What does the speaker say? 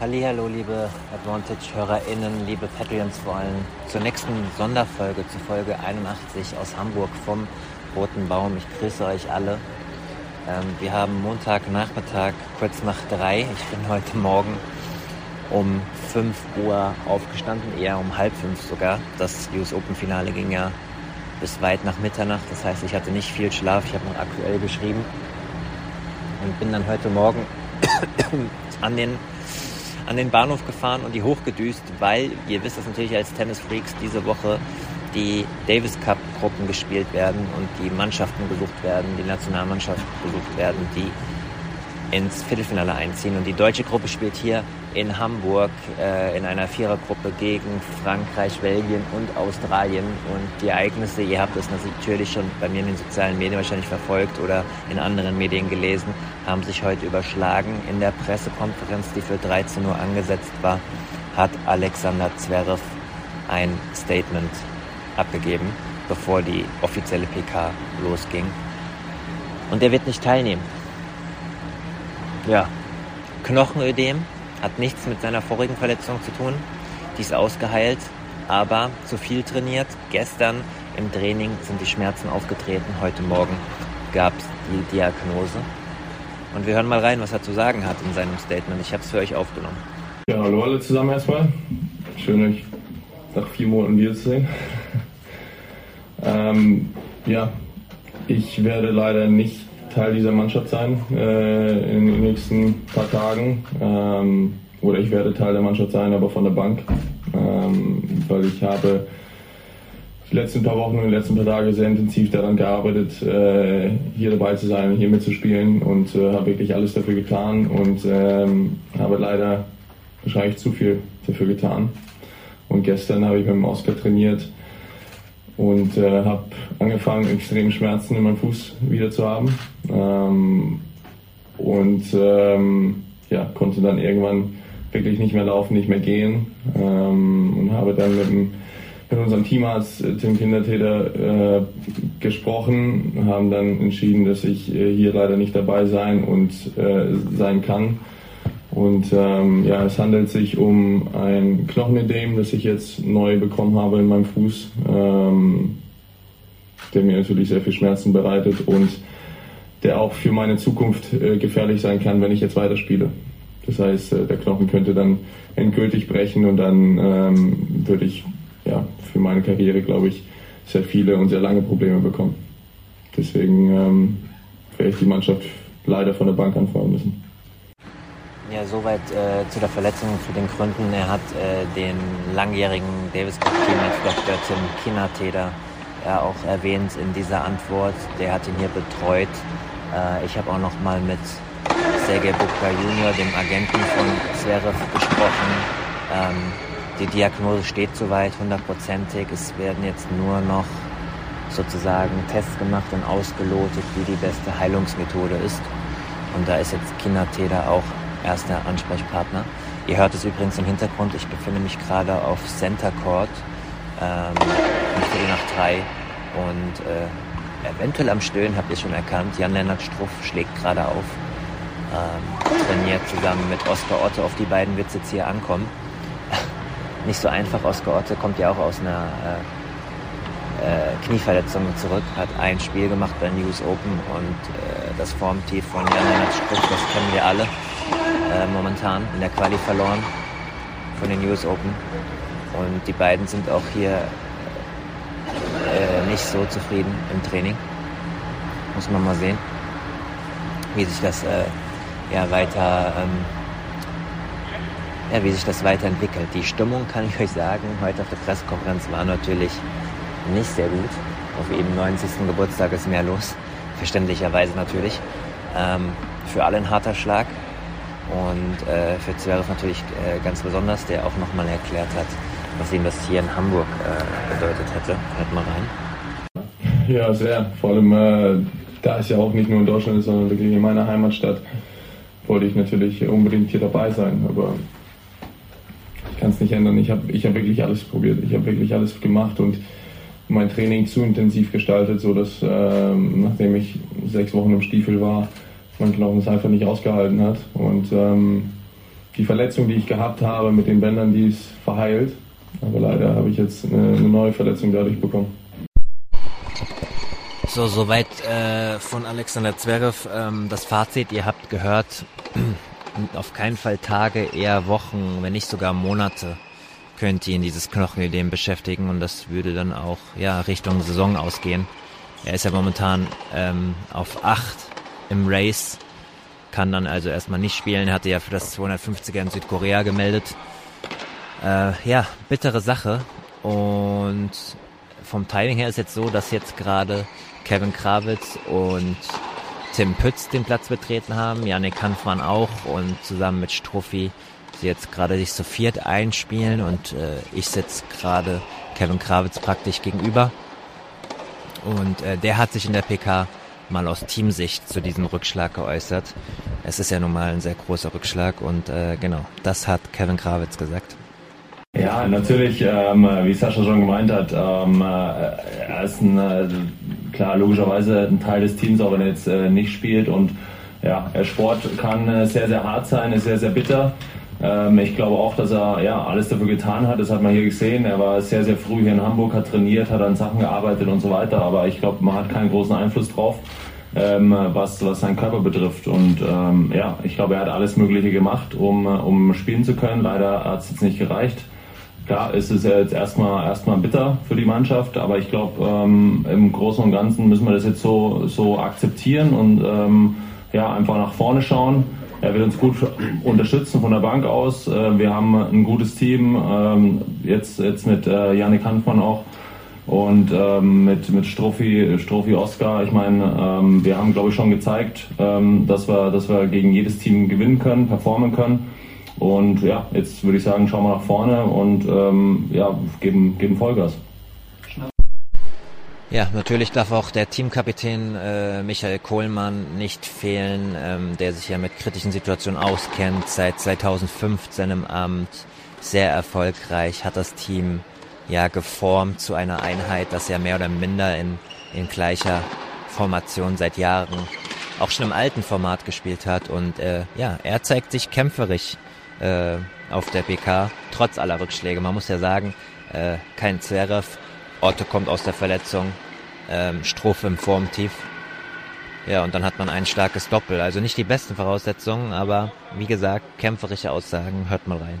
Hallo, liebe Advantage-HörerInnen, liebe Patreons vor allem, zur nächsten Sonderfolge, zur Folge 81 aus Hamburg vom Roten Baum. Ich grüße euch alle. Ähm, wir haben Montagnachmittag, kurz nach drei. Ich bin heute Morgen um 5 Uhr aufgestanden, eher um halb fünf sogar. Das US Open Finale ging ja bis weit nach Mitternacht. Das heißt, ich hatte nicht viel Schlaf. Ich habe noch aktuell geschrieben und bin dann heute Morgen an den an den Bahnhof gefahren und die hochgedüst, weil ihr wisst das natürlich als Tennisfreaks diese Woche die Davis Cup Gruppen gespielt werden und die Mannschaften gesucht werden, die Nationalmannschaft gesucht werden, die ins Viertelfinale einziehen. Und die deutsche Gruppe spielt hier in Hamburg äh, in einer Vierergruppe gegen Frankreich, Belgien und Australien. Und die Ereignisse, ihr habt das natürlich schon bei mir in den sozialen Medien wahrscheinlich verfolgt oder in anderen Medien gelesen, haben sich heute überschlagen. In der Pressekonferenz, die für 13 Uhr angesetzt war, hat Alexander Zverev ein Statement abgegeben, bevor die offizielle PK losging. Und er wird nicht teilnehmen. Ja, Knochenödem hat nichts mit seiner vorigen Verletzung zu tun. Die ist ausgeheilt, aber zu viel trainiert. Gestern im Training sind die Schmerzen aufgetreten. Heute Morgen gab es die Diagnose. Und wir hören mal rein, was er zu sagen hat in seinem Statement. Ich habe es für euch aufgenommen. Ja, hallo alle zusammen erstmal. Schön, euch nach vier Monaten wiederzusehen. ähm, ja, ich werde leider nicht Teil dieser Mannschaft sein äh, in den nächsten paar Tagen. Ähm, oder ich werde Teil der Mannschaft sein, aber von der Bank. Ähm, weil ich habe die letzten paar Wochen und die letzten paar Tage sehr intensiv daran gearbeitet, äh, hier dabei zu sein, hier mitzuspielen und äh, habe wirklich alles dafür getan und ähm, habe leider wahrscheinlich zu viel dafür getan. Und gestern habe ich mit dem Oscar trainiert und äh, habe angefangen, extreme Schmerzen in meinem Fuß wieder zu haben. Ähm, und ähm, ja, konnte dann irgendwann wirklich nicht mehr laufen, nicht mehr gehen. Ähm, und habe dann mit, dem, mit unserem Teamarzt äh, Tim Kindertäter äh, gesprochen, haben dann entschieden, dass ich äh, hier leider nicht dabei sein und äh, sein kann und ähm, ja, es handelt sich um ein Knochenödem, das ich jetzt neu bekommen habe in meinem Fuß, ähm, der mir natürlich sehr viel Schmerzen bereitet und der auch für meine Zukunft äh, gefährlich sein kann, wenn ich jetzt weiterspiele. Das heißt, äh, der Knochen könnte dann endgültig brechen und dann ähm, würde ich ja, für meine Karriere, glaube ich, sehr viele und sehr lange Probleme bekommen. Deswegen ähm, werde ich die Mannschaft leider von der Bank anfallen müssen. Ja, soweit äh, zu der Verletzung, zu den Gründen. Er hat äh, den langjährigen Davis Cup Teammate Dr. Tim Kinateder ja auch erwähnt in dieser Antwort. Der hat ihn hier betreut. Äh, ich habe auch noch mal mit Sergei Bubka Junior, dem Agenten von Zverev, gesprochen. Ähm, die Diagnose steht soweit hundertprozentig. Es werden jetzt nur noch sozusagen Tests gemacht und ausgelotet, wie die beste Heilungsmethode ist. Und da ist jetzt Kinateder auch erster Ansprechpartner. Ihr hört es übrigens im Hintergrund, ich befinde mich gerade auf Center Court ähm, Viertel nach drei und äh, eventuell am Stöhnen habt ihr schon erkannt. Jan-Lennart Struff schlägt gerade auf. Ähm, trainiert zusammen mit Oskar Otte. Auf die beiden wird es jetzt hier ankommen. Nicht so einfach. Oskar Otte kommt ja auch aus einer äh, äh, Knieverletzung zurück, hat ein Spiel gemacht bei News Open und äh, das Formtief von Jan-Lennart Struff, das kennen wir alle äh, momentan in der Quali verloren von den US Open. Und die beiden sind auch hier äh, nicht so zufrieden im Training. Muss man mal sehen, wie sich das äh, ja, weiter, ähm, ja, wie sich das weiterentwickelt. Die Stimmung, kann ich euch sagen, heute auf der Pressekonferenz war natürlich nicht sehr gut. Auf eben 90. Geburtstag ist mehr los. Verständlicherweise natürlich. Ähm, für alle ein harter Schlag Und äh, für Zverev natürlich äh, ganz besonders, der auch nochmal erklärt hat, was ihm das hier in Hamburg äh, bedeutet hätte. Hört mal rein. Ja, sehr. Vor allem, äh, da es ja auch nicht nur in Deutschland ist, sondern wirklich in meiner Heimatstadt, wollte ich natürlich unbedingt hier dabei sein. Aber ich kann es nicht ändern. Ich habe ich hab wirklich alles probiert. Ich habe wirklich alles gemacht und mein Training zu intensiv gestaltet, sodass ähm, nachdem ich sechs Wochen im Stiefel war, mein Knochen es einfach nicht ausgehalten hat. Und ähm, die Verletzung, die ich gehabt habe mit den Bändern, die ist verheilt. Aber leider habe ich jetzt eine, eine neue Verletzung dadurch bekommen. So, soweit äh, von Alexander Zverev ähm, das Fazit. Ihr habt gehört, auf keinen Fall Tage, eher Wochen, wenn nicht sogar Monate könnt ihr in dieses Knochenideen beschäftigen und das würde dann auch ja Richtung Saison ausgehen. Er ist ja momentan ähm, auf 8 im Race, kann dann also erstmal nicht spielen. Hatte ja für das 250er in Südkorea gemeldet. Äh, ja, bittere Sache. Und vom Timing her ist jetzt so, dass jetzt gerade Kevin Krawitz und Tim Pütz den Platz betreten haben, Janik Hanfmann auch und zusammen mit Struffi sie jetzt gerade sich zu viert einspielen und äh, ich sitze gerade Kevin Krawitz praktisch gegenüber. Und äh, der hat sich in der PK mal aus Teamsicht zu diesem Rückschlag geäußert. Es ist ja nun mal ein sehr großer Rückschlag und äh, genau, das hat Kevin Krawitz gesagt. Ja, natürlich, ähm, wie Sascha schon gemeint hat, ähm, äh, er ist ein, äh, klar, logischerweise ein Teil des Teams, auch wenn er jetzt äh, nicht spielt. Und ja, Sport kann äh, sehr, sehr hart sein, ist sehr, sehr bitter. Ähm, ich glaube auch, dass er ja, alles dafür getan hat. Das hat man hier gesehen. Er war sehr, sehr früh hier in Hamburg, hat trainiert, hat an Sachen gearbeitet und so weiter. Aber ich glaube, man hat keinen großen Einfluss drauf. Ähm, was, was seinen Körper betrifft. Und ähm, ja, ich glaube, er hat alles Mögliche gemacht, um, um spielen zu können. Leider hat es jetzt nicht gereicht. Klar ist es ja jetzt erstmal erstmal bitter für die Mannschaft, aber ich glaube, ähm, im Großen und Ganzen müssen wir das jetzt so, so akzeptieren und ähm, ja, einfach nach vorne schauen. Er wird uns gut unterstützen von der Bank aus. Äh, wir haben ein gutes Team, ähm, jetzt, jetzt mit äh, Janik Hanfmann auch und ähm, mit, mit Strophi, Strophi Oscar. Ich meine, ähm, wir haben, glaube ich, schon gezeigt, dass, wir, dass wir gegen jedes Team gewinnen können, performen können. Und ja, jetzt würde ich sagen, schauen wir nach vorne und ja, geben, geben Vollgas. Ja, natürlich darf auch der Teamkapitän äh, Michael Kohlmann nicht fehlen, ähm, der sich ja mit kritischen Situationen auskennt, seit 2015 im Amt, sehr erfolgreich, hat das Team ja geformt zu einer Einheit, das ja mehr oder minder in, in gleicher Formation seit Jahren auch schon im alten Format gespielt hat und äh, ja, er zeigt sich kämpferisch äh, auf der PK, trotz aller Rückschläge. Man muss ja sagen, äh, kein Zverev, Otto kommt aus der Verletzung, ähm, Strophe im Formtief. Ja, und dann hat man ein starkes Doppel. Also nicht die besten Voraussetzungen, aber wie gesagt, kämpferische Aussagen, hört mal rein.